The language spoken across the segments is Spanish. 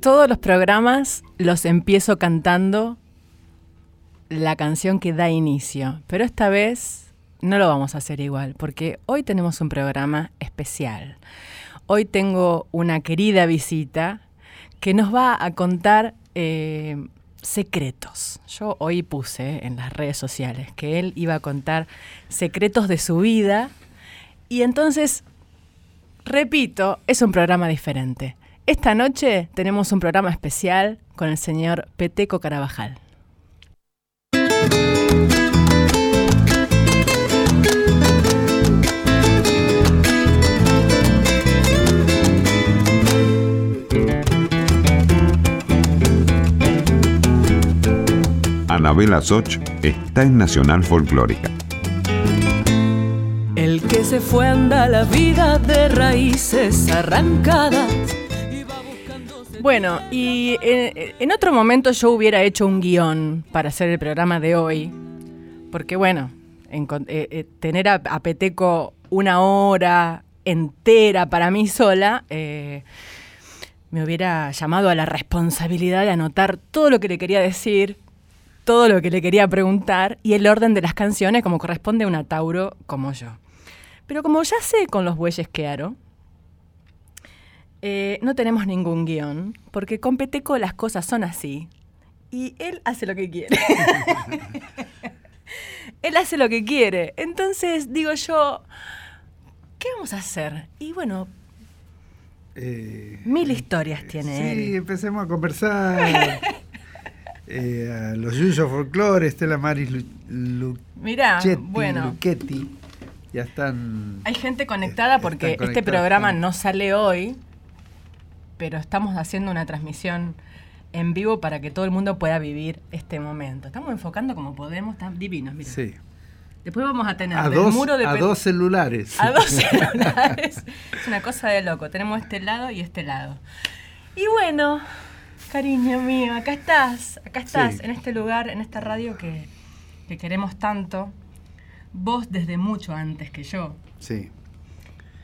Todos los programas los empiezo cantando la canción que da inicio, pero esta vez no lo vamos a hacer igual, porque hoy tenemos un programa especial. Hoy tengo una querida visita que nos va a contar eh, secretos. Yo hoy puse en las redes sociales que él iba a contar secretos de su vida y entonces, repito, es un programa diferente. Esta noche tenemos un programa especial con el señor Peteco Carabajal. Anabela Soch está en Nacional Folclórica. El que se fue anda la vida de raíces arrancadas. Bueno, y eh, en, otro momento yo hubiera hecho un guion para hacer el programa de hoy, porque bueno, eh, eh, tener a, Peteco una hora entera para mí sola, me hubiera llamado a la responsabilidad de anotar todo lo que le quería decir, todo lo que le quería preguntar y el orden de las canciones como corresponde a una Tauro como yo. Pero como ya sé con los bueyes que aro, eh, no tenemos ningún guion, porque con Peteco las cosas son así. Y él hace lo que quiere. él hace lo que quiere. Entonces digo yo, ¿qué vamos a hacer? Y bueno, eh, mil historias tiene él. Sí, empecemos a conversar. Eh, a los Yuyos Folklore, Estela Maris Lu Mirá, bueno. Ya están. Hay gente conectada porque este programa no sale hoy, pero estamos haciendo una transmisión en vivo para que todo el mundo pueda vivir este momento. Estamos enfocando como podemos, están divinos, mira. Sí. Después vamos a tener a dos, muro de a dos celulares. A dos celulares. es una cosa de loco. Tenemos este lado y este lado. Y bueno, cariño mío, acá estás, acá estás, en este lugar, en esta radio que, que queremos tanto vos desde mucho antes que yo. Sí.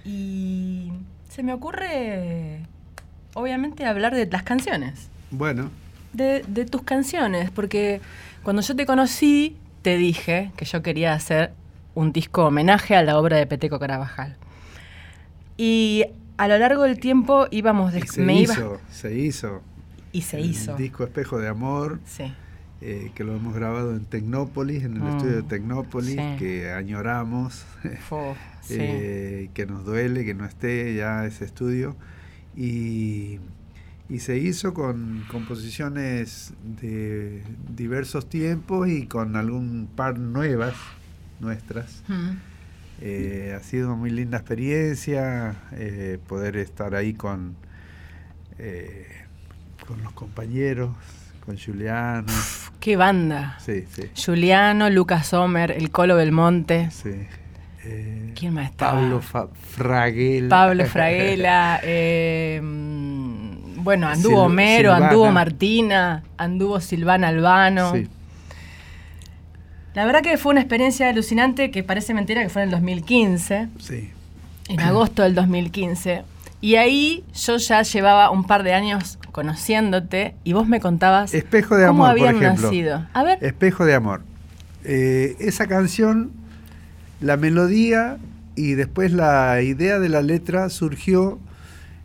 Y se me ocurre, obviamente, hablar de las canciones. Bueno. De, tus canciones, porque cuando yo te conocí, te dije que yo quería hacer un disco homenaje a la obra de Peteco Carabajal. Y a lo largo del tiempo íbamos... De, se hizo, se hizo. Y se hizo. disco Espejo de Amor. Sí eh, que lo hemos grabado en Tecnópolis, en el mm, estudio de Tecnópolis, que añoramos, eh, que nos duele que no esté ya ese estudio. Y, se hizo con composiciones de diversos tiempos y con algún par nuevas nuestras. Mm. Eh, ha sido una muy linda experiencia poder estar ahí con, con los compañeros con Juliano. ¡Qué banda! Sí, sí. Juliano, Lucas Sommer, El Colo Belmonte. Sí. Eh, ¿Quién más está? Pablo Fraguela. Pablo Fraguela. Eh, bueno, anduvo Homero, anduvo Martina, anduvo Silvana Albano. Sí. La verdad que fue una experiencia alucinante que parece mentira que fue en el 2015. Sí. En agosto del 2015. Y ahí yo ya llevaba un par de años conociéndote y vos me contabas Espejo de cómo amor, habían por ejemplo. nacido. A ver. Espejo de amor. Eh, esa canción, la melodía y después la idea de la letra surgió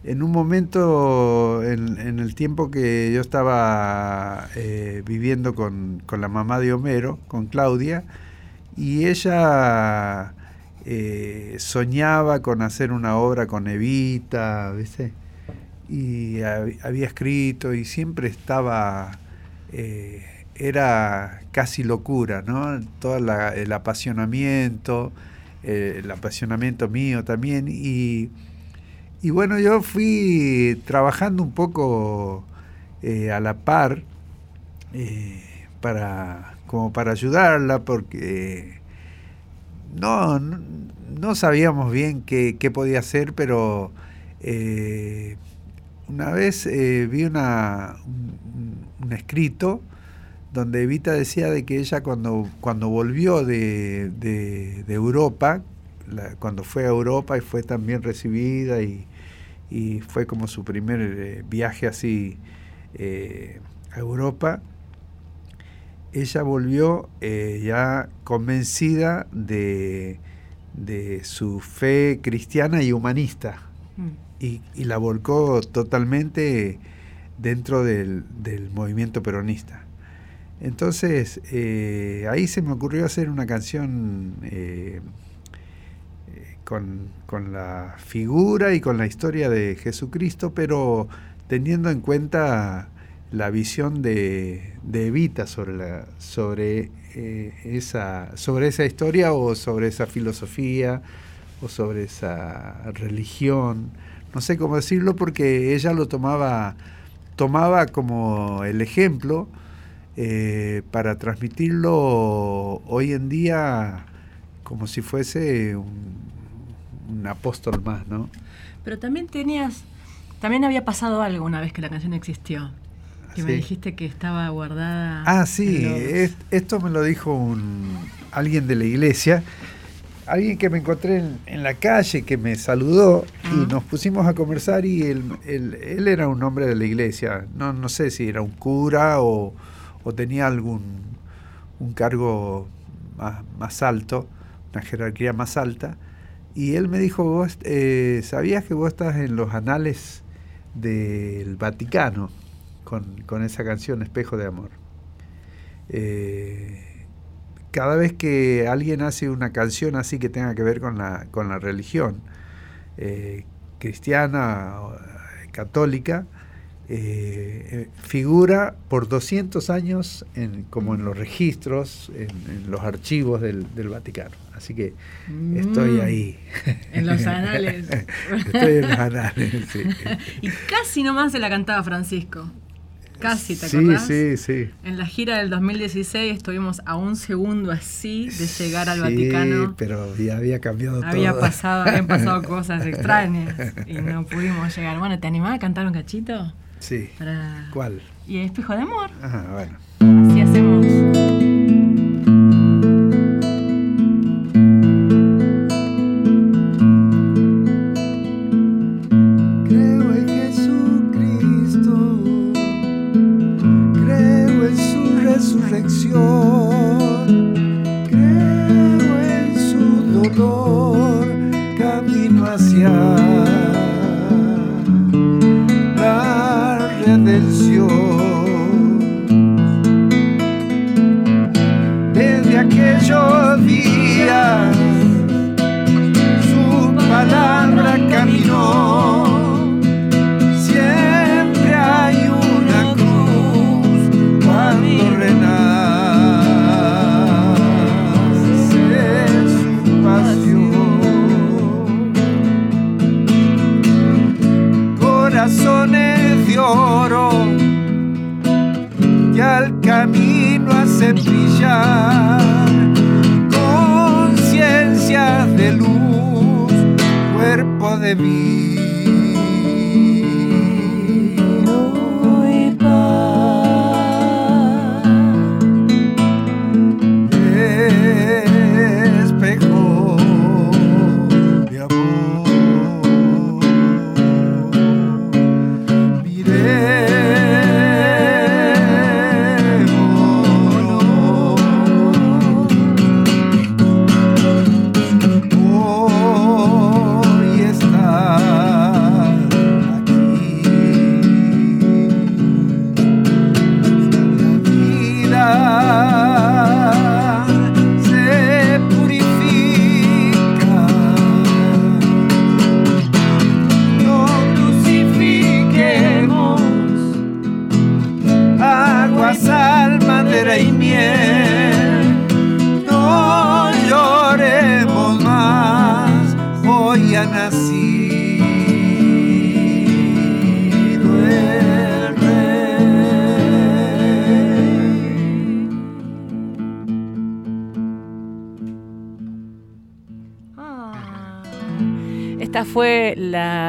en un momento en, el tiempo que yo estaba eh, viviendo con, con, la mamá de Homero, con Claudia, y ella eh, soñaba con hacer una obra con Evita, ¿viste? Y había escrito y siempre estaba, eh, era casi locura, ¿no? Todo el apasionamiento, eh, el apasionamiento mío también. Y, y, bueno, yo fui trabajando un poco a la par para, como para ayudarla porque no, no, sabíamos bien qué, podía hacer, pero eh, una vez eh, vi una, un, escrito donde Evita decía de que ella cuando, cuando volvió de, de, Europa, cuando fue a Europa y fue también recibida y, y fue como su primer eh, viaje así eh, a Europa, ella volvió eh, ya convencida de, de, su fe cristiana y humanista mm. y, y, la volcó totalmente dentro del, del movimiento peronista. Entonces, eh, ahí se me ocurrió hacer una canción eh, con, con, la figura y con la historia de Jesucristo, pero teniendo en cuenta la visión de, de Evita sobre, sobre, eh, esa, sobre esa historia o sobre esa filosofía o sobre esa religión. No sé cómo decirlo porque ella lo tomaba, tomaba como el ejemplo eh, para transmitirlo hoy en día como si fuese un, apóstol más, ¿no? Pero también tenías, también había pasado algo una vez que la canción existió. Que me dijiste que estaba guardada. Ah, sí, esto me lo dijo un, alguien de la iglesia, alguien que me encontré en, la calle, que me saludó y nos pusimos a conversar y él, él, era un hombre de la iglesia, no, no sé si era un cura o, o tenía algún un cargo más, alto, una jerarquía más alta, y él me dijo, eh, sabías que vos estás en los anales del Vaticano con, esa canción Espejo de Amor. Eh, cada vez que alguien hace una canción así que tenga que ver con la, con la religión, eh, cristiana, católica, eh, figura por 200 años en, como en los registros, en, los archivos del, Vaticano. Así que estoy mm. ahí. En los anales. estoy en los anales, sí. Y casi nomás se la cantaba Francisco. Casi, ¿te sí, Sí, sí, En la gira del 2016 estuvimos a un segundo así de llegar al Vaticano. Sí, pero ya había cambiado había todo. Pasado, habían pasado cosas extrañas y no pudimos llegar. Bueno, ¿te animás a cantar un cachito? Sí. ¿Cuál? Y Espejo de Amor. Ajá, bueno.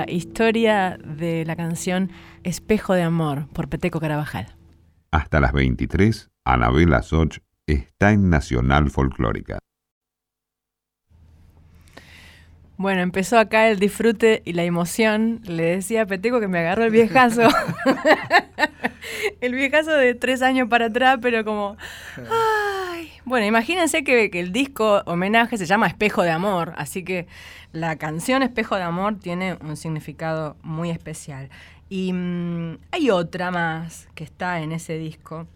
Historia de la canción Espejo de Amor por Peteco Carabajal. Hasta las 23, Anabela Soch está en Nacional Folclórica. Bueno, empezó acá el disfrute y la emoción. Le decía a Peteco que me agarró el viejazo. el viejazo de tres años para atrás, pero como... Ay. Bueno, imagínense que, que el disco homenaje se llama Espejo de Amor, así que la canción Espejo de Amor tiene un significado muy especial. Y mm, hay otra más que está en ese disco,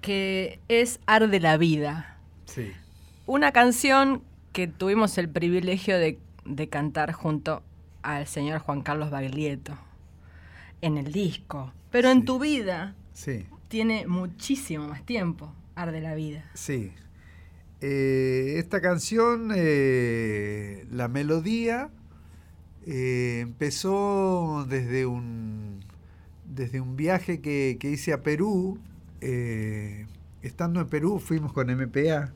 que es Arde la Vida. Sí. Una canción que tuvimos el privilegio de, de cantar junto al señor Juan Carlos Baglietto en el disco. Pero en tu vida Sí, tiene muchísimo más tiempo, Arde la Vida. sí. Eh, esta canción, eh, la melodía, eh, empezó desde un, desde un viaje que, que hice a Perú. Estando en Perú fuimos con MPA.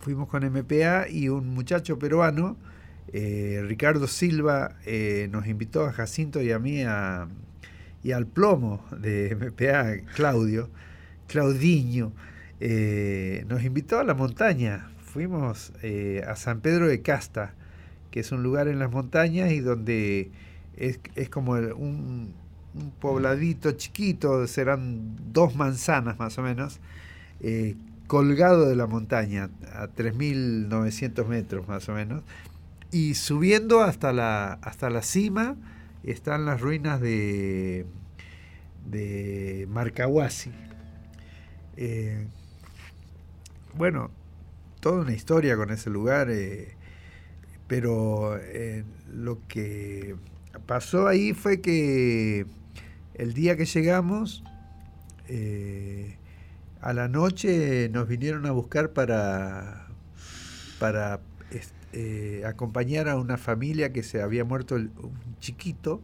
Fuimos con MPA y un muchacho peruano, Ricardo Silva, nos invitó a Jacinto y a mí a, y al plomo de MPA, Claudio, Claudiño, eh, nos invitó a la montaña. Fuimos eh, a San Pedro de Casta, que es un lugar en las montañas y donde es, es como un, un pobladito chiquito, serán dos manzanas más o menos, eh, colgado de la montaña, a 3.900 metros más o menos, y subiendo hasta la, hasta la cima están las ruinas de, de Marcahuasi. Bueno, toda una historia con ese lugar, eh, pero eh, lo que pasó ahí fue que el día que llegamos, eh, a la noche nos vinieron a buscar para, para eh, acompañar a una familia que se había muerto el- un chiquito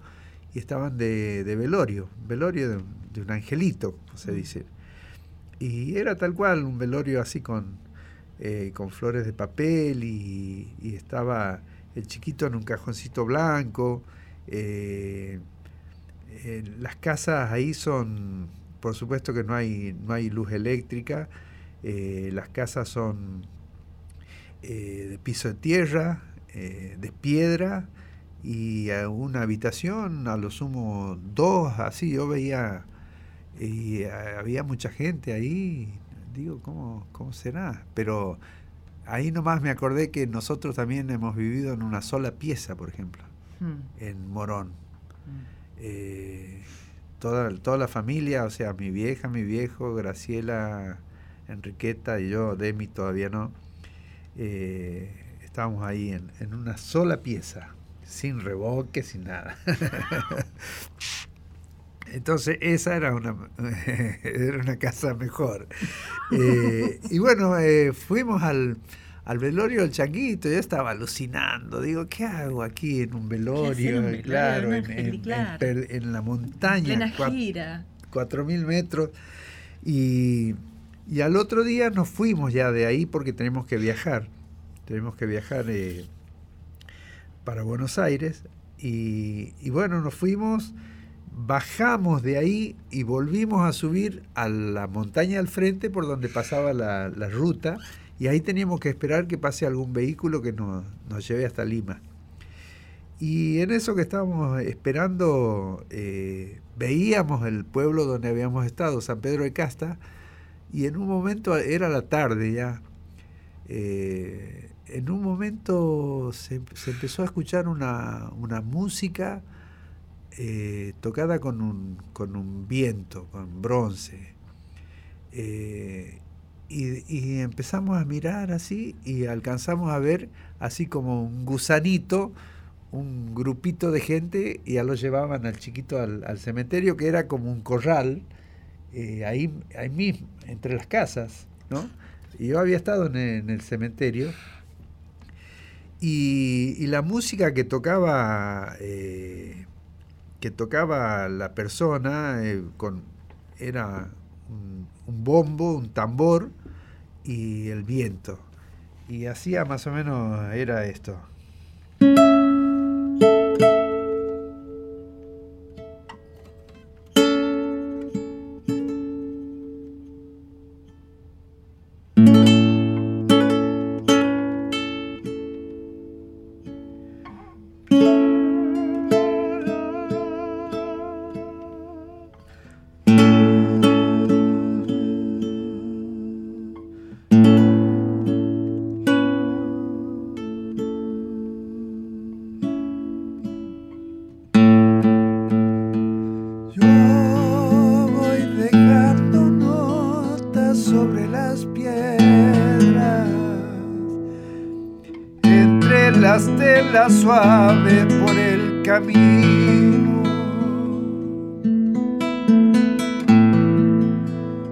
y estaban de, de velorio, velorio de, de un angelito, se dice. Y era tal cual, un velorio así con, eh, con flores de papel y, estaba el chiquito en un cajoncito blanco. eh, eh, las casas ahí son, por supuesto que no hay, no hay luz eléctrica, las casas son de piso de tierra, de piedra y a una habitación, a lo sumo dos, así yo veía y eh, había mucha gente ahí, digo, ¿cómo, ¿cómo será? Pero ahí nomás me acordé que nosotros también hemos vivido en una sola pieza, por ejemplo, Mm, en Morón. mm. Eh, toda, toda la familia, o sea, mi vieja, mi viejo, Graciela, Enriqueta y yo, Demi todavía no, eh, estábamos ahí en, en una sola pieza, sin revoque, sin nada. Entonces esa era una, era una casa mejor. Eh, y bueno, eh, fuimos al, al velorio del Changuito, yo estaba alucinando, digo, ¿qué hago aquí en un velorio? un velorio claro, en, en- en en la montaña, cua- gira. 4.000 metros. Y, y al otro día nos fuimos ya de ahí porque tenemos que viajar. Tenemos que viajar eh, para Buenos Aires. Y, y bueno, nos fuimos, bajamos de ahí y volvimos a subir a la montaña al frente por donde pasaba la, la ruta. Y ahí teníamos que esperar que pase algún vehículo que nos, nos lleve hasta Lima. Y en eso que estábamos esperando, eh, veíamos el pueblo donde habíamos estado, San Pedro de Casta, y en un momento, era la tarde ya, eh, en un momento se, se empezó a escuchar una, una música eh, tocada con un, con un viento, con bronce. Eh, y, y empezamos a mirar así y alcanzamos a ver así como un gusanito, un grupito de gente y ya lo llevaban al chiquito al, cementerio que era como un corral eh, ahí, ahí mismo, entre las casas, ¿no? Y yo había estado en el, en el cementerio y, y la música que tocaba eh, que tocaba la persona eh, con era un, un bombo, un tambor y el viento. Y hacía más o menos era esto. Olas suaves por el camino.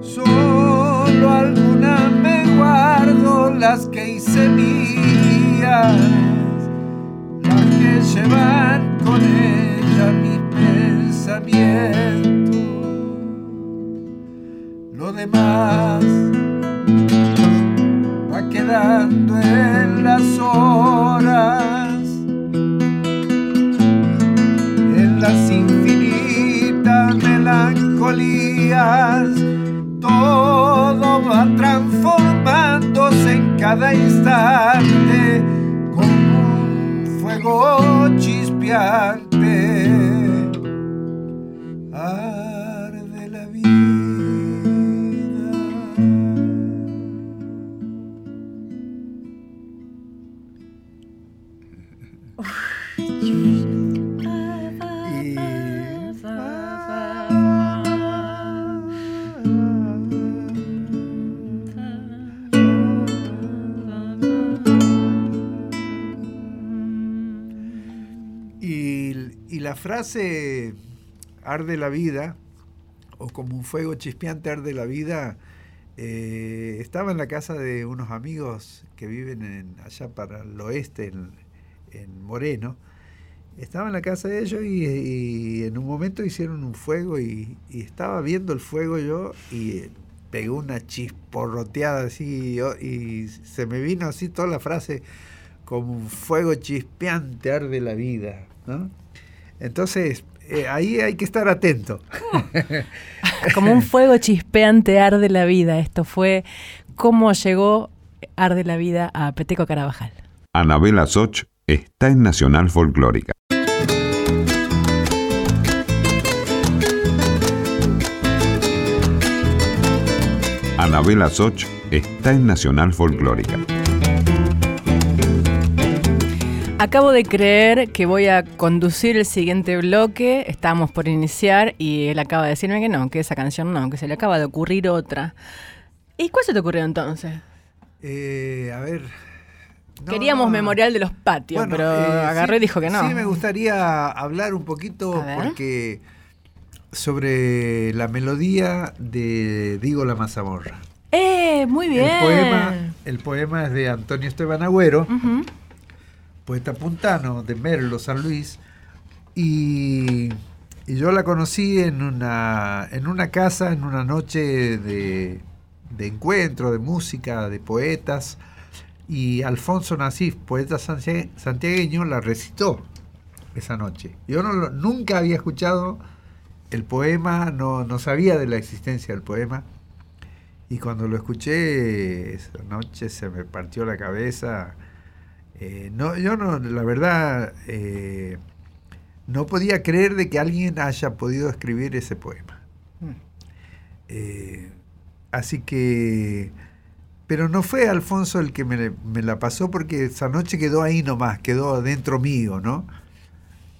Solo algunas me guardo las que hice mías, las que llevan con ella mis pensamientos. Lo demás Todo va transformándose en cada instante como un fuego chispeante. Frase arde la vida, o como un fuego chispeante arde la vida, eh, estaba en la casa de unos amigos que viven en- allá para el oeste, en, en Moreno. Estaba en la casa de ellos y, y en un momento hicieron un fuego y, estaba viendo el fuego yo y eh, pegó una chisporroteada así yo- y se me vino así toda la frase como un fuego chispeante arde la vida. Entonces, eh, ahí hay que estar atento. Como un fuego chispeante arde la vida. Esto fue cómo llegó Arde la vida a Peteco Carabajal. Anabela Soch está en Nacional Folclórica. Anabela Soch está en Nacional Folclórica. Acabo de creer que voy a conducir el siguiente bloque. Estamos por iniciar y él acaba de decirme que no, que esa canción no, que se le acaba de ocurrir otra. ¿Y cuál se te ocurrió entonces? Eh, a ver. no, Queríamos no. memorial de los patios, Bueno, pero eh, agarré sí, y dijo que no. Sí, me gustaría hablar un poquito porque sobre la melodía de Digo la mazamorra. ¡Eh! Muy bien. El poema, el poema es de Antonio Esteban Agüero, Ujú. Poeta puntano de Merlo, San Luis, y, yo la conocí en una, en una casa, en una noche de, de encuentro, de música, de poetas, y Alfonso Nasif, poeta santia- santiagueño, la recitó esa noche. Yo no nunca había escuchado el poema, no, no sabía de la existencia del poema, y cuando lo escuché esa noche se me partió la cabeza. Eh, no, yo no, la verdad, eh, no podía creer de que alguien haya podido escribir ese poema. Eh, así que, pero no fue Alfonso el que me, me la pasó porque esa noche quedó ahí nomás, quedó dentro mío, ¿no?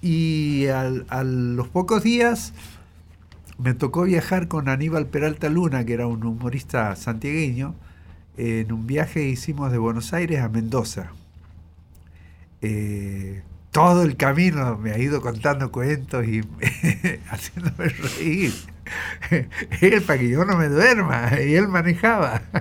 Y al- a los pocos días me tocó viajar con Aníbal Peralta Luna, que era un humorista santiagueño. En un viaje hicimos de Buenos Aires a Mendoza. Eh, todo el camino me ha ido contando cuentos y haciéndome reír. Él para que yo no me duerma, y él manejaba.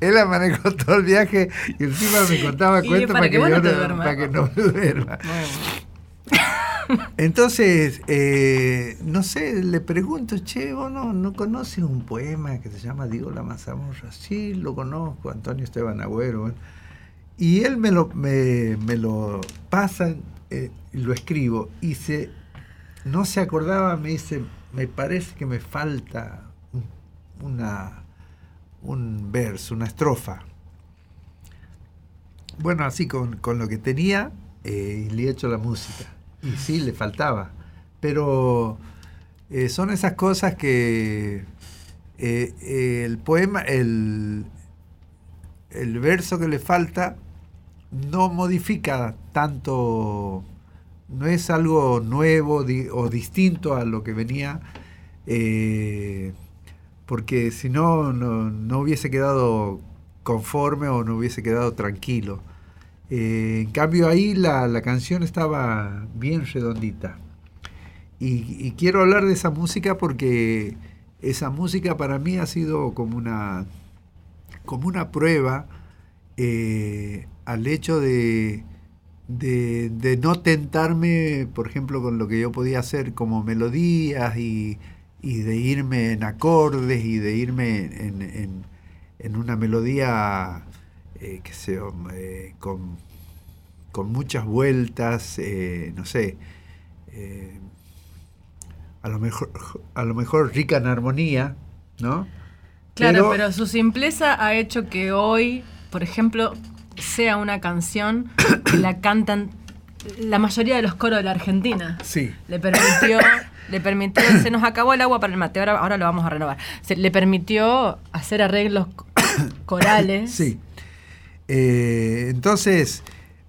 Él la manejó todo el viaje y encima me contaba cuentos para para, que yo no para que no me duerma. Entonces, eh, no sé, le pregunto, che, vos no, no conoces un poema que se llama Digo la mazamorra. Sí, lo conozco, Antonio Esteban Agüero. Y él me lo, me, me pasa, eh, lo escribo, y se, no se acordaba, me dice, me parece que me falta un- verso, una estrofa. Bueno, así con, lo que tenía, eh, le he hecho la música. Y sí, le faltaba. Pero eh, son esas cosas que eh, el poema, el, el verso que le falta, no modifica tanto, no es algo nuevo o distinto a lo que venía, eh, porque si no, no, hubiese quedado conforme o no hubiese quedado tranquilo. Eh, en cambio ahí la, canción estaba bien redondita. Y, quiero hablar de esa música porque esa música para mí ha sido como una, como una prueba eh, al hecho de, de, no tentarme, por ejemplo, con lo que yo podía hacer como melodías y, de irme en acordes y de irme en, en, una melodía eh, que sea, eh, con, con, muchas vueltas, eh, no sé, a, lo mejor, a lo mejor rica en armonía, ¿no? Claro, pero su simpleza ha hecho que hoy, por ejemplo, sea una canción que la cantan la mayoría de los coros de la Argentina. Sí. Le permitió, le permitió, se nos acabó el agua para el mate, ahora, lo vamos a renovar. Se, le permitió hacer arreglos corales. Sí. Eh, entonces,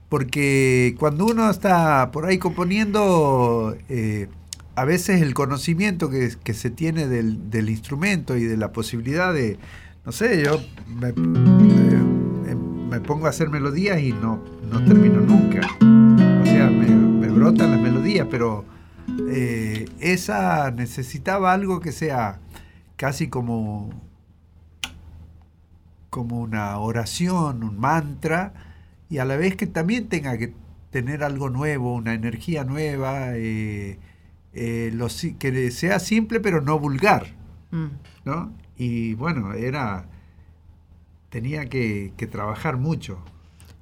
porque cuando uno está por ahí componiendo, eh, a veces el conocimiento que, se tiene del, instrumento y de la posibilidad de, no sé, yo me, pongo a hacer melodías y no, no termino nunca. O sea, me, brotan las melodías, pero eh, esa necesitaba algo que sea casi como, como una oración, un mantra, y a la vez que también tenga que tener algo nuevo, una energía nueva, eh, eh, que sea simple pero no vulgar. Mm. ¿no? Y bueno, era tenía que, trabajar mucho.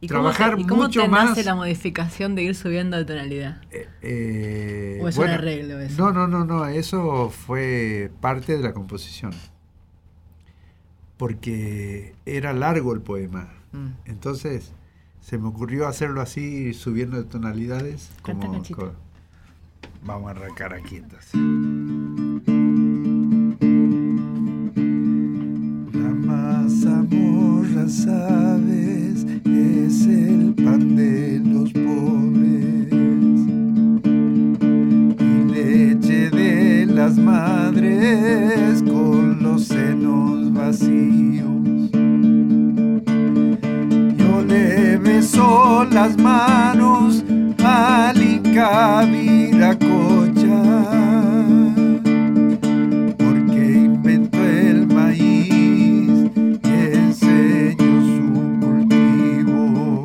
¿Y trabajar cómo, te, cómo mucho nace la modificación de ir subiendo de tonalidad? Eh, eh, ¿O es un arreglo eso? No, no, no, no, eso fue parte de la composición. Porque era largo el poema. Mm. Entonces se me ocurrió hacerlo así, subiendo de tonalidades. Como, vamos a arrancar aquí entonces. sabes, es el pan de los pobres y leche de las madres las manos Malika Viracocha. Porque inventó el maíz y enseñó su cultivo.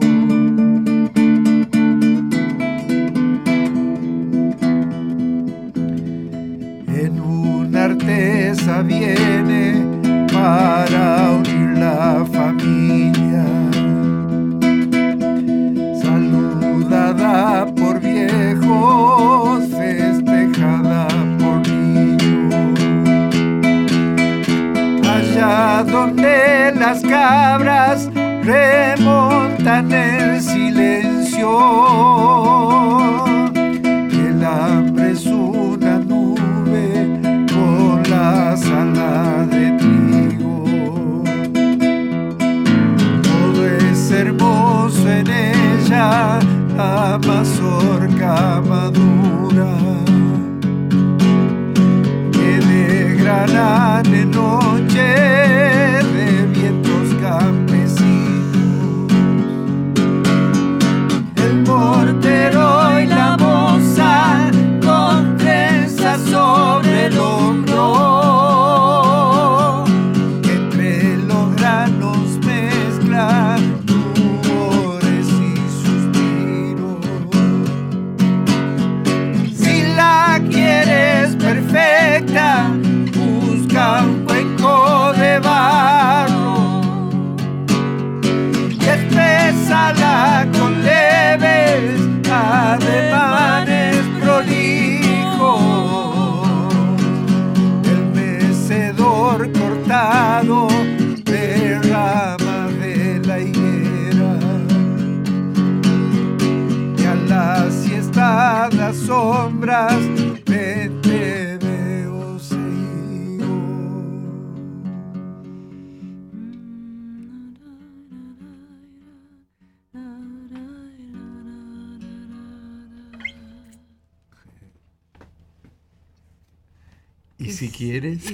En un arte sabía capaz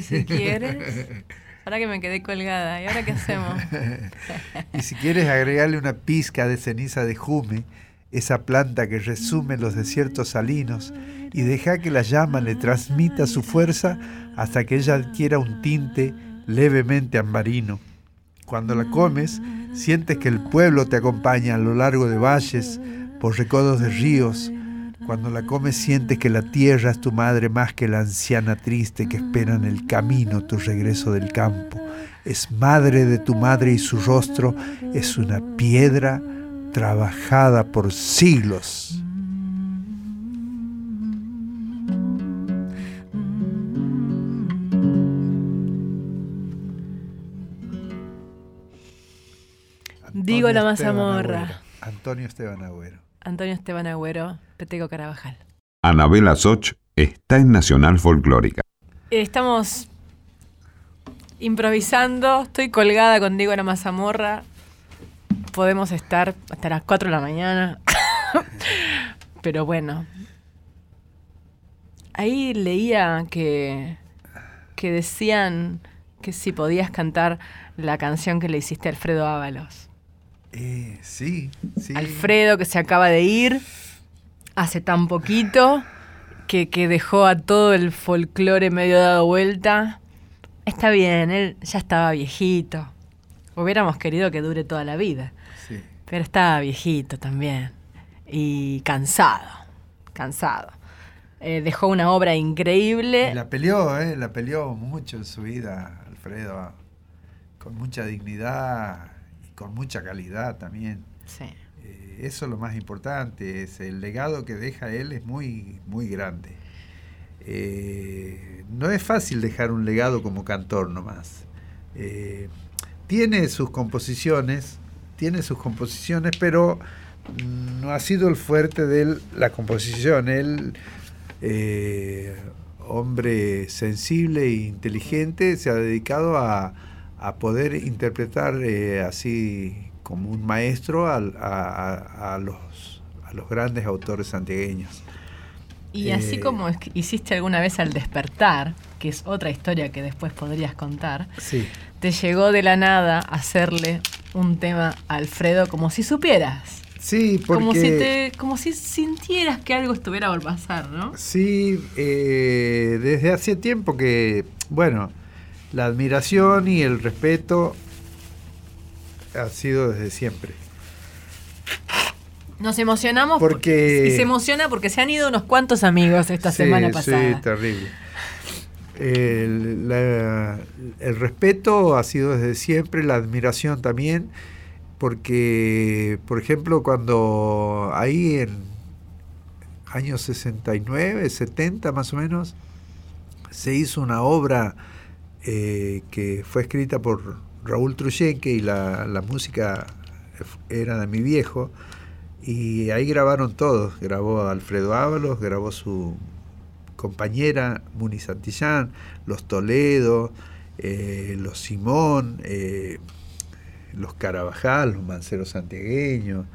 si quieres? Ahora que me quedé colgada, ¿y ahora qué hacemos? y si quieres agregarle una pizca de ceniza de jume, esa planta que resume los desiertos salinos, y deja que la llama le transmita su fuerza hasta que ella adquiera un tinte levemente ambarino. Cuando la comes, sientes que el pueblo te acompaña a lo largo de valles, por recodos de ríos. Cuando la comes, sientes que la tierra es tu madre más que la anciana triste que espera en el camino tu regreso del campo. Es madre de tu madre y su rostro es una piedra trabajada por siglos. Digo la mazamorra. Antonio Esteban Agüero. Antonio Esteban Agüero, Peteco Carabajal. Anabela Soch está en Nacional Folclórica. Estamos improvisando, estoy colgada con Diego la mazamorra. Podemos estar hasta las 4 de la mañana. Pero bueno. Ahí leía que, que decían que si podías cantar la canción que le hiciste a Alfredo Ábalos. Eh, sí, sí. Alfredo que se acaba de ir hace tan poquito, que, que dejó a todo el folclore medio dado vuelta. Está bien, él ya estaba viejito. Hubiéramos querido que dure toda la vida. Sí. Pero estaba viejito también. Y cansado. Cansado. Eh, dejó una obra increíble. Y la peleó, ¿eh? La peleó mucho en su vida, Alfredo. Con mucha dignidad con mucha calidad también. Sí. Eh, eso es lo más importante. Es el legado que deja él es muy, muy grande. Eh, no es fácil dejar un legado como cantor nomás. Eh, tiene sus composiciones, tiene sus composiciones, pero no ha sido el fuerte de él la composición. Él, eh, hombre sensible e inteligente, se ha dedicado a, a poder interpretar eh, así como un maestro a, a, a, los, a los grandes autores santiagueños. Y así Eh, como hiciste alguna vez al despertar, que es otra historia que después podrías contar, Sí, te llegó de la nada hacerle un tema a Alfredo como si supieras. sí, porque... Como si te, como si sintieras que algo estuviera por pasar, ¿no? Sí, eh, desde hace tiempo que, bueno, la admiración y el respeto ha sido desde siempre. Nos emocionamos Porque- y se emociona porque se han ido unos cuantos amigos esta Sí, semana pasada. Sí, terrible. El, la- el respeto ha sido desde siempre, la admiración también, porque, por ejemplo, cuando ahí en años 69, 70 más o menos, se hizo una obra eh, que fue escrita por Raúl Truyenque y la, música era de mi viejo, y ahí grabaron todos, grabó Alfredo Ábalos, grabó su compañera Muni Santillán, los Toledo, eh, los Simón, eh, los Carabajal, los Manceros santiagueños.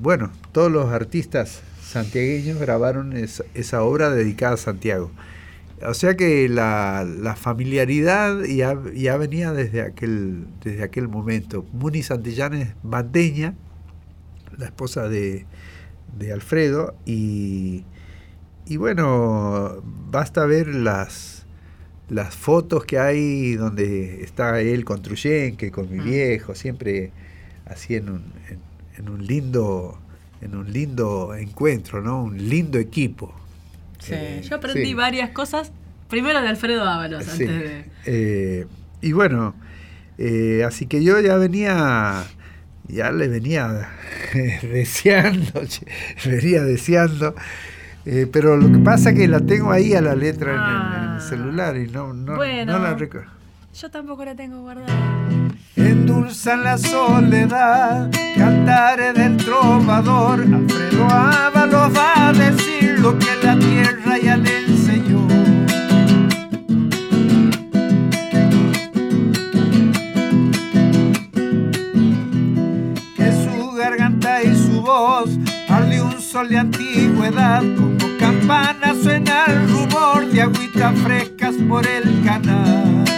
Bueno, todos los artistas santiagueños grabaron esa obra dedicada a Santiago. O sea que la, la familiaridad ya, ya venía desde aquel, desde aquel momento. Muni Santillán es bandeña, la esposa de, de Alfredo, y, y bueno, basta ver las, las fotos que hay donde está él con Truyenque, con mi Mm. viejo, siempre así en un, en, en un lindo en un lindo encuentro, ¿no? Un lindo equipo. Sí, Eh, yo aprendí sí. varias cosas. Primero de Alfredo Ábalos, Sí. antes de. Eh, y bueno, eh, así que yo ya venía, ya le venía deseando, venía deseando, eh, pero lo que pasa que la tengo ahí a la letra en el- en, el, Ah. celular y no, no, Bueno. no la recuerdo. Yo tampoco la tengo guardada. Endulzan la soledad, cantares del trovador. Alfredo Ábalos va a decir lo que la tierra ya le enseñó. Que su garganta y su voz arde un sol de antigüedad, como campana suena el rumor de agüita fresca salamancas por el canal.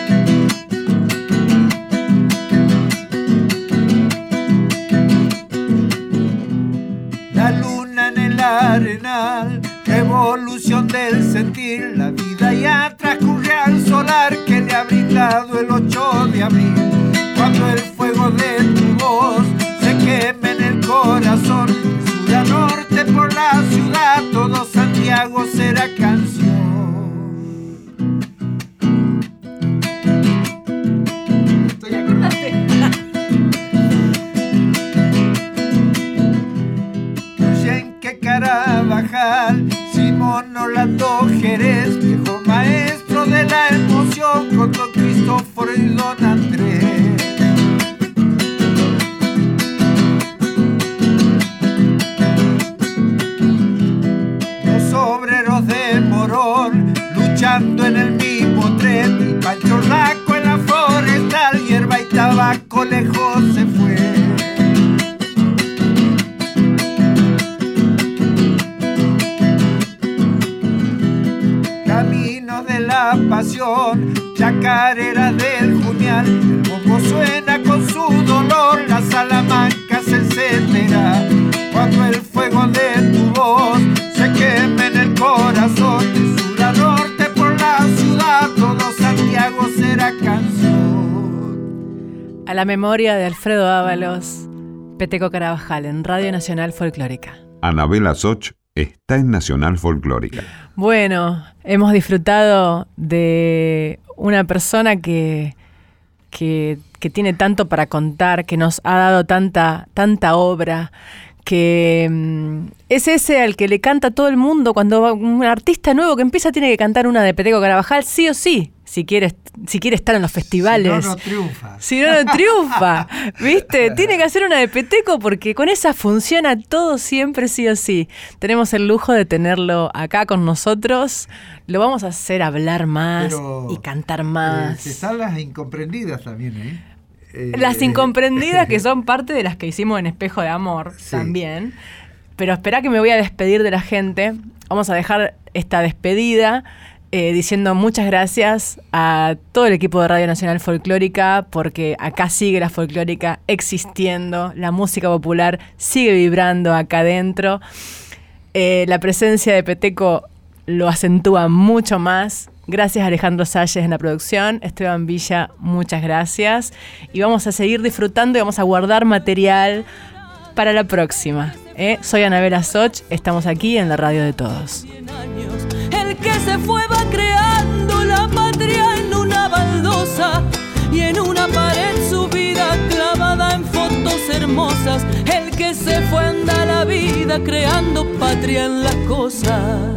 Arenal, evolución del sentir, la vida ya transcurre al solar que le ha brindado el 8 de abril. Cuando el fuego de tu voz se queme en el corazón, sur a norte por la ciudad, todo Santiago será canción. Memoria de Alfredo Ábalos, Peteco Carabajal, en Radio Nacional Folclórica. Anabela Soch está en Nacional Folclórica. Bueno, hemos disfrutado de una persona que, que, que tiene tanto para contar, que nos ha dado tanta, tanta obra, que mm, es ese al que le canta todo el mundo cuando va un artista nuevo que empieza tiene que cantar una de Peteco Carabajal, sí o sí, si quiere, si quiere estar en los festivales. Si no, no triunfa. Si no, no triunfa. ¿Viste? Tiene que hacer una de Peteco porque con esa funciona todo siempre sí o sí. Tenemos el lujo de tenerlo acá con nosotros. Lo vamos a hacer hablar más Pero, y cantar Eh, más. están las incomprendidas también, ¿eh? Eh, Las incomprendidas que son parte de las que hicimos en Espejo de Amor Sí. también. Pero espera que me voy a despedir de la gente. Vamos a dejar esta despedida eh, diciendo muchas gracias a todo el equipo de Radio Nacional Folclórica porque acá sigue la folclórica existiendo, la música popular sigue vibrando acá adentro. Eh, la presencia de Peteco lo acentúa mucho más. Gracias a Alejandro Salles en la producción. Esteban Villa, muchas gracias. Y vamos a seguir disfrutando y vamos a guardar material para la próxima. ¿eh? Soy Anabela Soch, estamos aquí en la radio de todos. Que se fue va creando la patria en una baldosa y en una pared su vida clavada en fotos hermosas. El que se fue anda la vida creando patria en las cosas.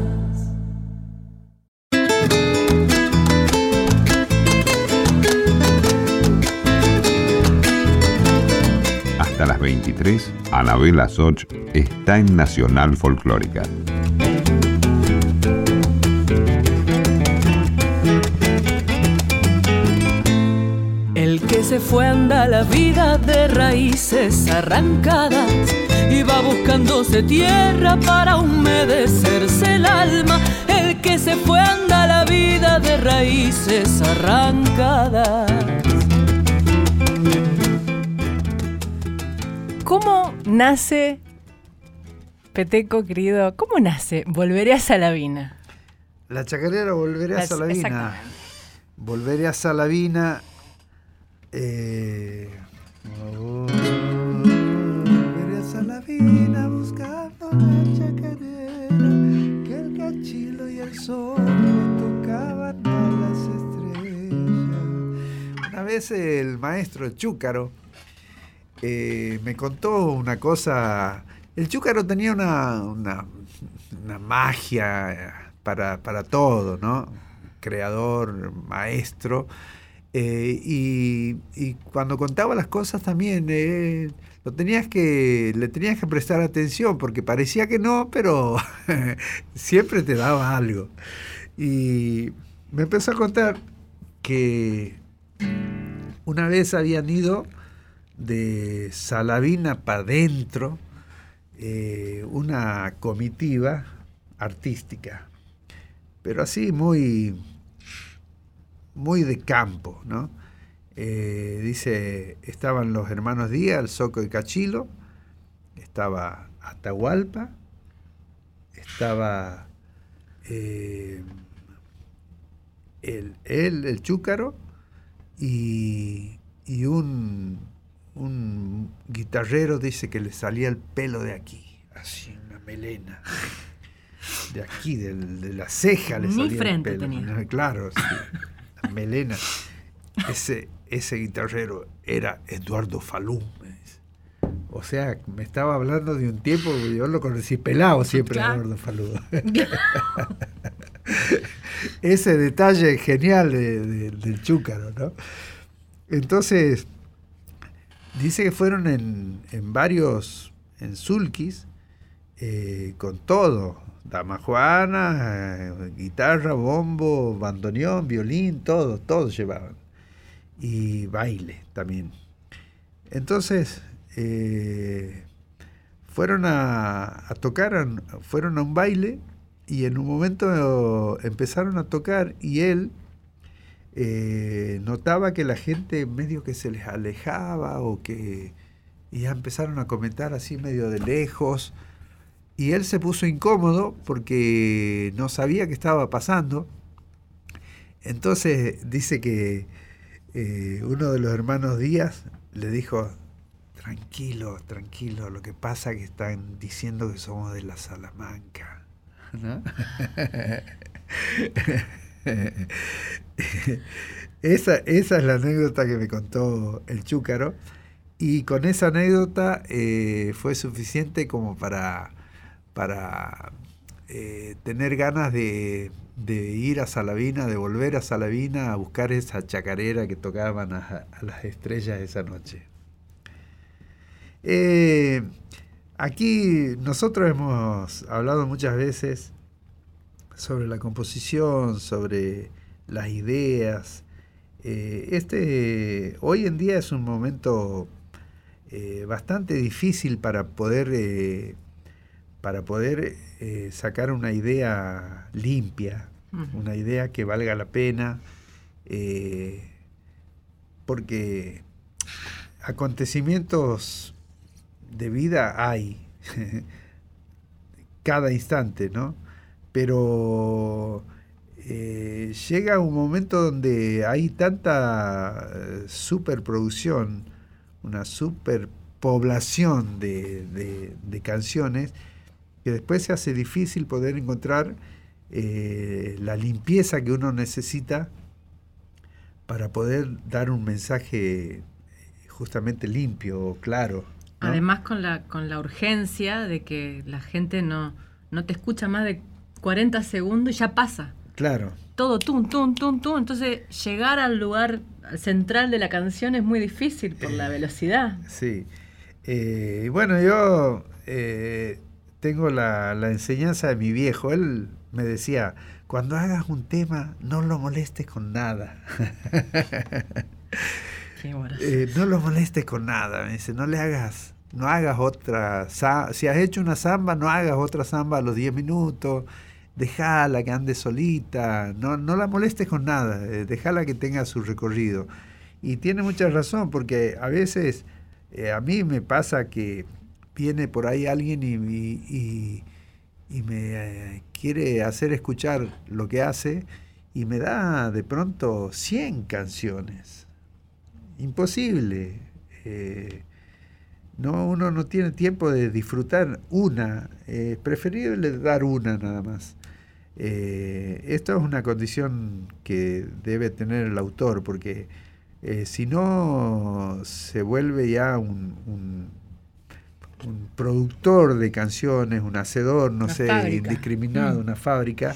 Hasta las 23, Anabela Soch está en Nacional Folclórica. Se fue anda la vida de raíces arrancadas y va buscándose tierra para humedecerse el alma. El que se fue anda la vida de raíces arrancadas. ¿Cómo nace, Peteco querido, cómo nace Volveré a Salavina? La chacarera volveré a Salavina. Volveré a Salavina. A. Una vez el maestro Chúcaro eh, me contó una cosa. El Chúcaro tenía una, una, una magia para, para todo, ¿no? Creador, maestro. Eh, y, cuando contaba las cosas también eh, lo tenías que, le tenías que prestar atención porque parecía que no, pero siempre te daba algo. Y me empezó a contar que una vez habían ido de Salavina para adentro eh, una comitiva artística, pero así muy, muy de campo, ¿no? Eh, dice, estaban los hermanos Díaz, el Soco y Cachilo, estaba Atahualpa, estaba eh, él, el Chúcaro, y, y un, un guitarrero dice que le salía el pelo de aquí, así, una melena. De aquí, de, la ceja le salía frente el pelo. Tenía. Claro, sí, melena. Ese, ese guitarrero era Eduardo Falú. O sea, me estaba hablando de un tiempo yo lo conocí pelado siempre, Eduardo Falú. ese detalle genial del chúcaro, ¿no? Entonces, dice que fueron en, varios, en sulkis, eh, con todo, dama juana, eh, guitarra, bombo, bandoneón, violín, todo, todo llevaban. Y baile también. Entonces, eh, fueron a, a tocar, fueron a un baile y en un momento empezaron a tocar y él eh, notaba que la gente medio que se les alejaba o que ya empezaron a comentar así medio de lejos y él se puso incómodo porque no sabía qué estaba pasando. Entonces dice que eh, uno de los hermanos Díaz le dijo, tranquilo, tranquilo, lo que pasa es que están diciendo que somos de la Salamanca. esa, esa es la anécdota que me contó el Chúcaro. Y con esa anécdota eh, fue suficiente como para, para eh, tener ganas de, ir a Salavina, de volver a Salavina a buscar esa chacarera que tocaban a, las estrellas esa noche. Eh, aquí nosotros hemos hablado muchas veces sobre la composición, sobre las ideas. Eh, este hoy en día es un momento bastante difícil para poder para poder sacar una idea limpia, una idea que valga la pena, porque acontecimientos de vida hay cada instante, ¿no? pero eh, llega un momento donde hay tanta eh, superproducción, una superpoblación de, de, canciones, que después se hace difícil poder encontrar eh, la limpieza que uno necesita para poder dar un mensaje justamente limpio, claro. Además con la, con la urgencia de que la gente no, no te escucha más de 40 segundos y ya pasa. Claro. Todo tum, tum, tum, tum. Entonces, llegar al lugar central de la canción es muy difícil por la velocidad. Sí. Eh, bueno, yo eh, tengo la, enseñanza de mi viejo. Él me decía, cuando hagas un tema, no lo molestes con nada. Qué eh, no lo molestes con nada. Me dice, no le hagas, no hagas otra. Si has hecho una samba, no hagas otra samba a los 10 minutos dejala que ande solita, no, no la molestes con nada, eh, déjala que tenga su recorrido. Y tiene mucha razón, porque a veces eh, a mí me pasa que viene por ahí alguien y, y, me eh, quiere hacer escuchar lo que hace y me da de pronto 100 canciones. Imposible. no, uno no tiene tiempo de disfrutar una. Es preferible dar una nada más. Eh, esto es una condición que debe tener el autor, porque eh, si no se vuelve ya un, productor de canciones, un hacedor, no sé, indiscriminado, mm. una fábrica,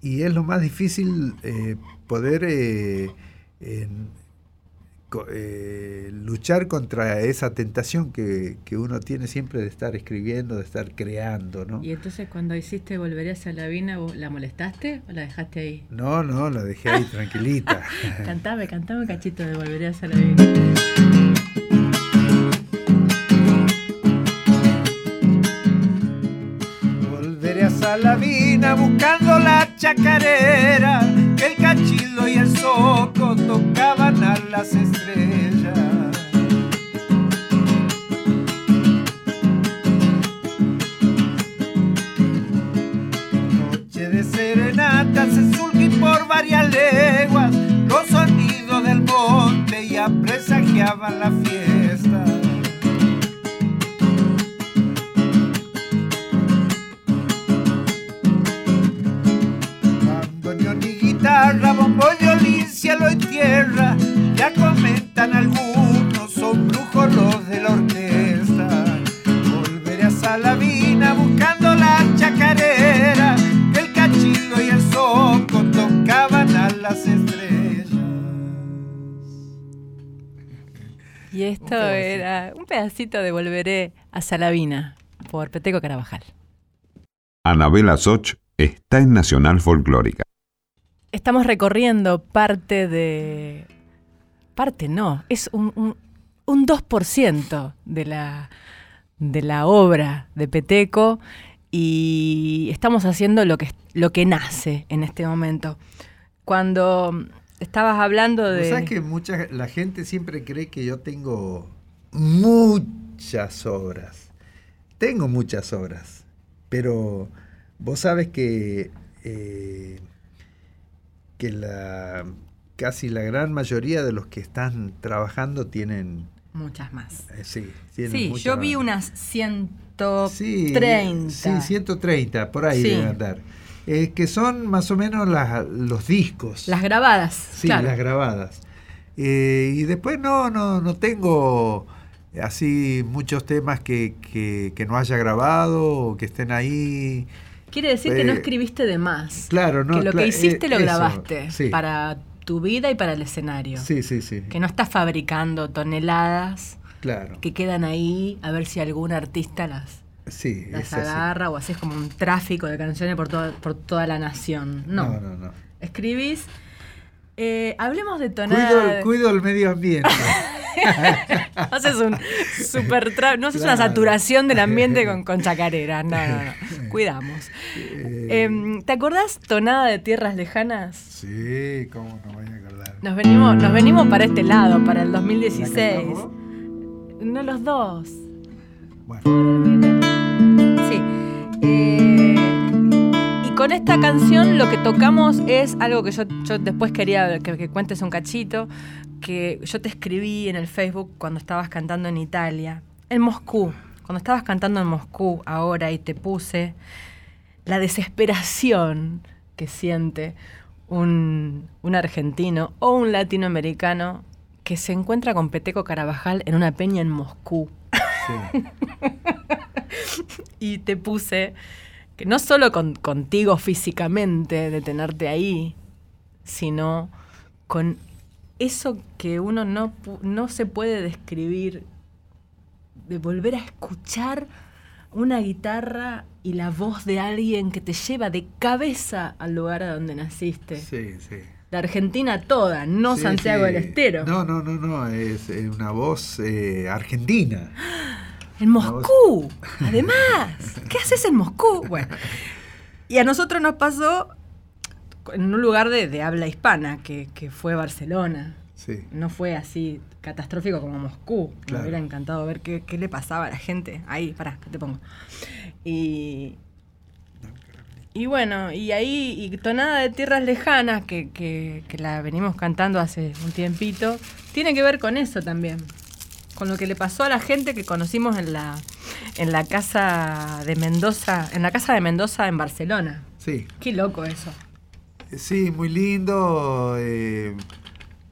y es lo más difícil eh, poder eh, luchar contra esa tentación que, uno tiene siempre de estar escribiendo, de estar creando, ¿no? Y entonces cuando hiciste Volverías a la Vina, ¿la molestaste o la dejaste ahí? No, no, la dejé ahí tranquilita. cantame, cantame un cachito de Volverías a la Vina. Chacarera, que el cachilo y soco tocaban a las estrellas. Noche de serenata se surgí por varias leguas los sonidos del monte ya presagiaban la fiesta. Tierra. Ya comentan algunos, son brujos los de la orquesta. Volveré a Salavina buscando la chacarera. El cachilo y el soco tocaban a las estrellas. Y esto era un pedacito de Volveré a Salavina por Peteco Carabajal. Anabela Soch está en Nacional Folclórica. Estamos recorriendo parte de... Parte no, es un, un, 2% de la, de la obra de Peteco y estamos haciendo lo que, lo que nace en este momento. Cuando estabas hablando de... ¿Sabes que mucha, la gente siempre cree que yo tengo muchas obras? Tengo muchas obras, pero vos sabes que... Eh, que la casi la gran mayoría de los que están trabajando tienen muchas más. Eh, sí, sí yo vi unas 130. Sí, 130, por ahí deben andar. Eh, que son más o menos los discos. Las grabadas. Sí, las grabadas. Eh, y después no, no, no tengo así muchos temas que, que no haya grabado o que estén ahí. Quiere decir que no escribiste de más. Claro, no. Que lo que hiciste lo grabaste para tu vida y para el escenario. Sí, sí, sí. Que no estás fabricando toneladas claro. que quedan ahí a ver si algún artista las, sí, las agarra o haces como un tráfico de canciones por, por toda la nación. No, no, no. no. Escribís eh, hablemos de tonada. Cuido, el medio ambiente. haces un super no haces una saturación del ambiente con, con chacareras. No, no, no. Cuidamos. Eh, em, ¿Te acordás tonada de tierras lejanas? Sí, cómo no voy a acordar. Nos venimos, nos venimos para este lado, para el 2016. No los dos. Bueno. Sí. Eh, con esta canción lo que tocamos es algo que yo, después quería que, cuentes un cachito, que yo te escribí en el Facebook cuando estabas cantando en Italia, en Moscú, cuando estabas cantando en Moscú ahora y te puse la desesperación que siente un, un argentino o un latinoamericano que se encuentra con Peteco Carabajal en una peña en Moscú. Sí. y te puse que no solo con, contigo físicamente, de tenerte ahí, sino con eso que uno no, no se puede describir, de volver a escuchar una guitarra y la voz de alguien que te lleva de cabeza al lugar a donde naciste. Sí, sí. La Argentina toda, no Santiago del Estero. No, no, no, no, es una voz eh, argentina. En Moscú, además. ¿Qué haces en Moscú? Bueno. Y a nosotros nos pasó en un lugar de, habla hispana, que, fue Barcelona. Sí. No fue así catastrófico como Moscú. Me hubiera encantado ver qué, le pasaba a la gente. Ahí, pará, que te pongo. Y, y bueno, y ahí, y Tonada de Tierras Lejanas, que, que, la venimos cantando hace un tiempito, tiene que ver con eso también con lo que le pasó a la gente que conocimos en la, en la casa de Mendoza, en la casa de Mendoza en Barcelona. Sí. Qué loco eso. Sí, muy lindo. Eh,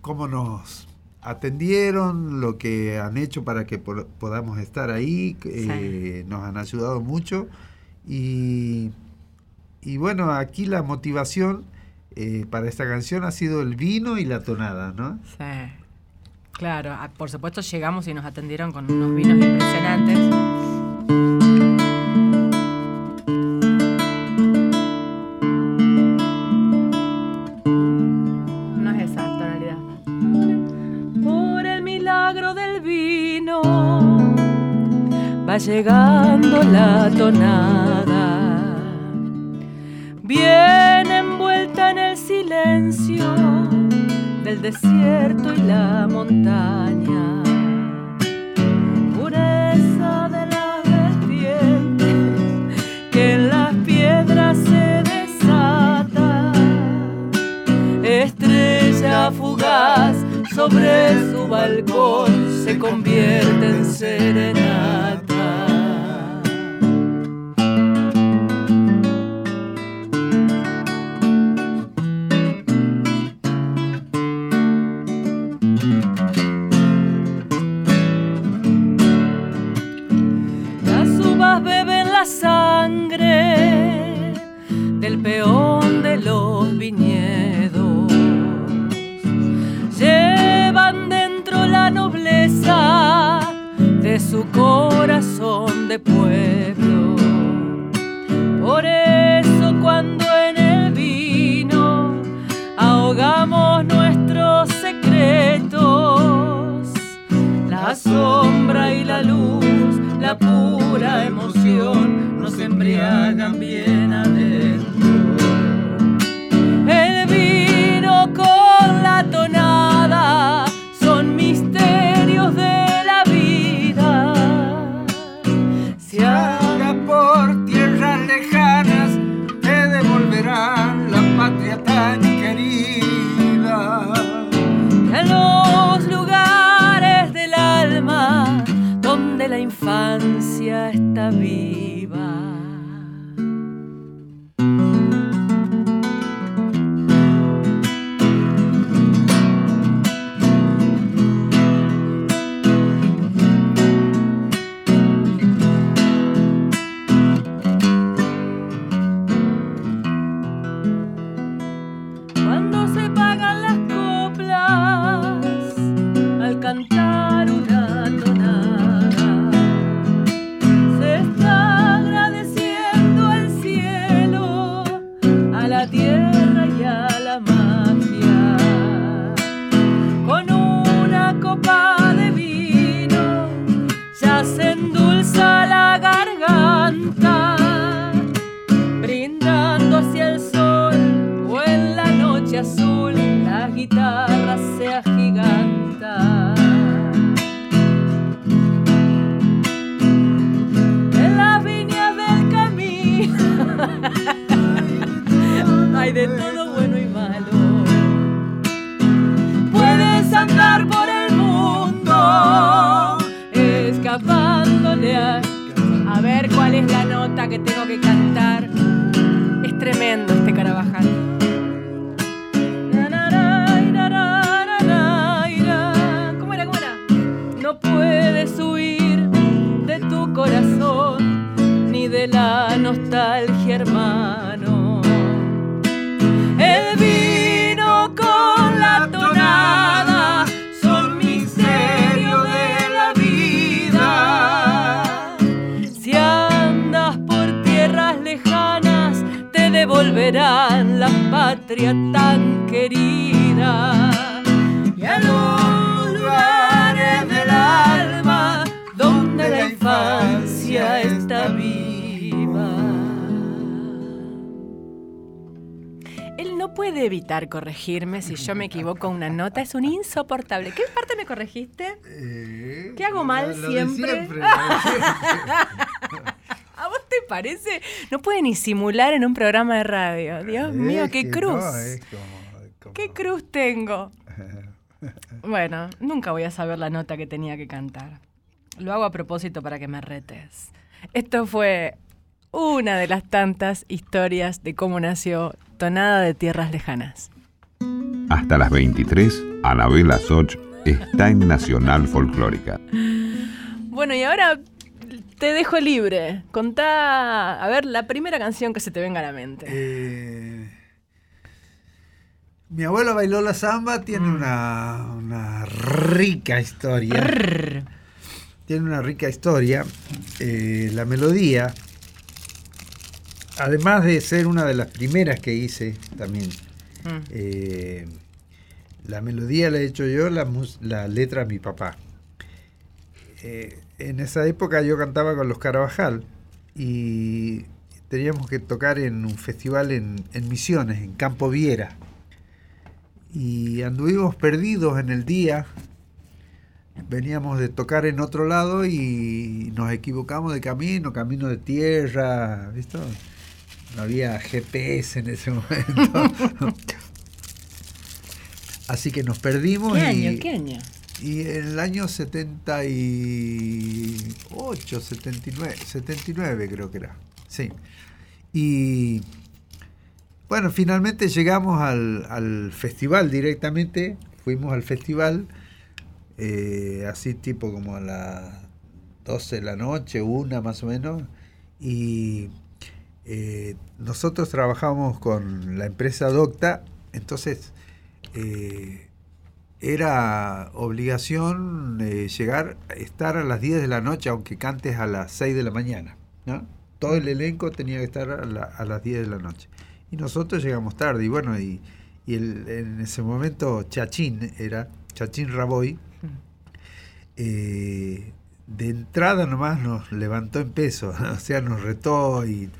cómo nos atendieron, lo que han hecho para que podamos estar ahí, eh, nos han ayudado mucho. Y, y bueno, aquí la motivación eh, para esta canción ha sido el vino y la tonada, ¿no? Sí. Claro, ah, por supuesto llegamos y nos atendieron con unos vinos impresionantes. Llegando la tonada. Bien envuelta en el silencio el desierto y la montaña. Pureza de la vertiente que en las piedras se desata. Estrella fugaz sobre su balcón se convierte en serenata. Ahogamos nuestros secretos, la sombra y la luz, la pura emoción nos embriagan bien de todo bueno y malo. Puedes andar por el mundo escapándole a a ver cuál es la nota que tengo que cantar. Es tremendo este Carabajal. No puedes huir de tu corazón ni de la nostalgia, hermano. Patria tan querida. Y a los lugares del alma donde la infancia está viva. Él no puede evitar corregirme si yo me equivoco una nota, es un insoportable. ¿Qué parte me corregiste? Eh, ¿Qué hago mal lo de siempre? siempre, lo de siempre. ¿A vos te parece? No puede ni simular en un programa de radio. Dios mío, Es qué cruz. no, es como- como- ¿Qué cruz tengo? Bueno, nunca voy a saber la nota que tenía que cantar. Lo hago a propósito para que me retes. Esto fue una de las tantas historias de cómo nació Tonada de Tierras Lejanas. Hasta las 23, Anabela Soch está en Nacional Folclórica. Bueno, y ahora te dejo libre. Contá, a ver, la primera canción que se te venga a la mente. Eh, mi abuelo bailó la samba, tiene Mm. una, una rica historia. Tiene una rica historia. Eh, la melodía, además de ser una de las primeras que hice también, Mm. eh, la melodía la he hecho yo, la, letra mi papá. Eh, en esa época yo cantaba con los Carabajal y teníamos que tocar en un festival en, en Misiones, en Campo Viera. y anduvimos perdidos en el día. Veníamos de tocar en otro lado y nos equivocamos de camino, camino de tierra, ¿visto? No había GPS en ese momento. Así que nos perdimos. ¿Qué y, año? ¿Qué año? Y en el año 78, 79, 79 creo que era. Sí. Y bueno, finalmente llegamos al, al festival directamente. Fuimos al festival, eh, así tipo como a las 12 de la noche, una más o menos. Y eh, nosotros trabajamos con la empresa Docta, entonces eh, era obligación eh, llegar, estar a las 10 de la noche, aunque cantes a las 6 de la mañana. ¿no? Todo el elenco tenía que estar a, la- a las 10 de la noche. Y nosotros llegamos tarde. Y bueno, y, y el- en ese momento Chachín era, Chachín Raboy, eh, de entrada nomás nos levantó en peso, o sea, nos retó y,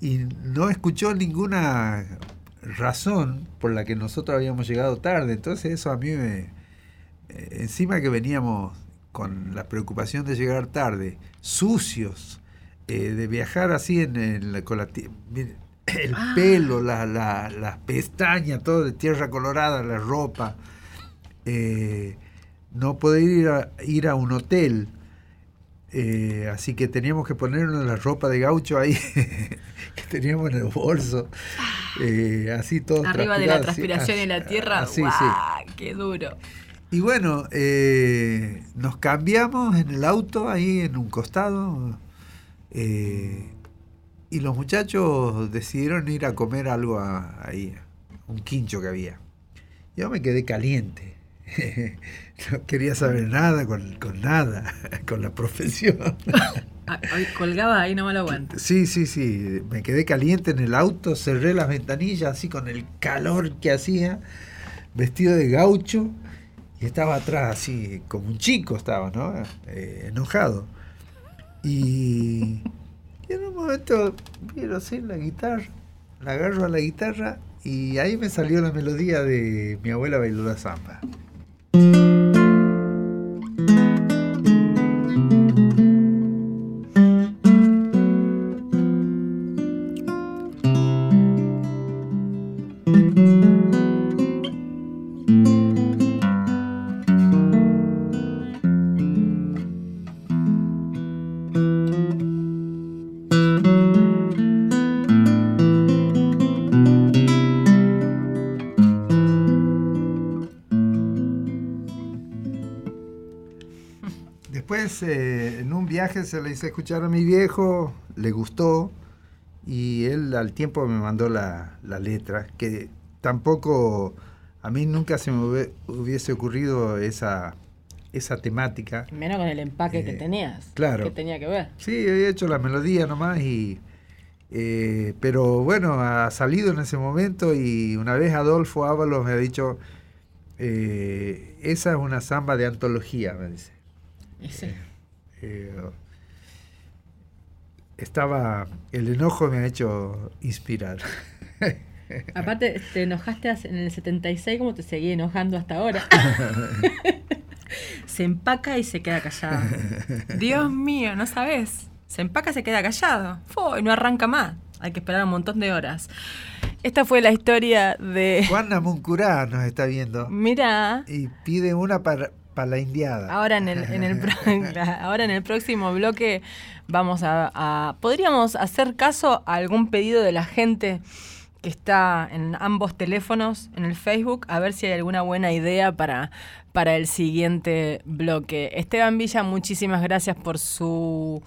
y no escuchó ninguna razón por la que nosotros habíamos llegado tarde. Entonces eso a mí me... eh, encima que veníamos con la preocupación de llegar tarde, sucios, eh, de viajar así en, el con la el Ah. pelo, la- la- las pestañas, todo de tierra colorada, la ropa. eh, no poder ir a, ir a un hotel. Eh, así que teníamos que ponernos la ropa de gaucho ahí que teníamos en el bolso. eh, así todo. Arriba de la transpiración así, y la tierra. así, ¡guau! sí. ¡Qué duro! Y bueno, eh, nos cambiamos en el auto, ahí en un costado, eh, y los muchachos decidieron ir a comer algo a- ahí, un quincho que había. Yo me quedé caliente. no quería saber nada con, con nada, con la profesión. Ah, colgaba ahí, no me lo aguanto. Sí, sí, sí. Me quedé caliente en el auto, cerré las ventanillas así con el calor que hacía, vestido de gaucho, y estaba atrás así, como un chico estaba, ¿no? Eh, enojado. Y, y en un momento miro así la guitarra, la agarro a la guitarra y ahí me salió la melodía de mi abuela bailó la samba. Eh, en un viaje se le hice escuchar a mi viejo, le gustó, y él al tiempo me mandó la, la letra, que tampoco a mí nunca se me hubie- hubiese ocurrido esa, esa temática. Menos con el empaque que Eh, tenías. claro. Que tenía que ver. Sí, había hecho la melodía nomás y... eh, pero bueno, ha salido en ese momento y una vez Adolfo Ábalos me ha dicho, eh, esa es una samba de antología, me dice. Ese. Eh, estaba, el enojo me ha hecho inspirar. Aparte, te enojaste en el 76 como te seguí enojando hasta ahora. se empaca y se queda callado. Dios mío, ¿no sabes? Se empaca y se queda callado. Fue, y no arranca más. Hay que esperar un montón de horas. Esta fue la historia de... Juana Muncurá nos está viendo Mira, y pide una para, para la indiada. ahora en el, en el pro- ahora en el próximo bloque vamos a, a- Podríamos hacer caso a algún pedido de la gente que está en ambos teléfonos, en el Facebook, a ver si hay alguna buena idea para, para el siguiente bloque. Esteban Villa, muchísimas gracias por su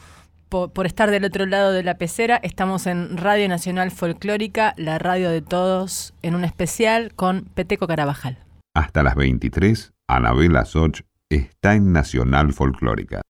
por, por estar del otro lado de la pecera. Estamos en Radio Nacional Folclórica, la radio de todos, en un especial con Peteco Carabajal. Hasta las 23, Anabela Soch está en Nacional Folclórica.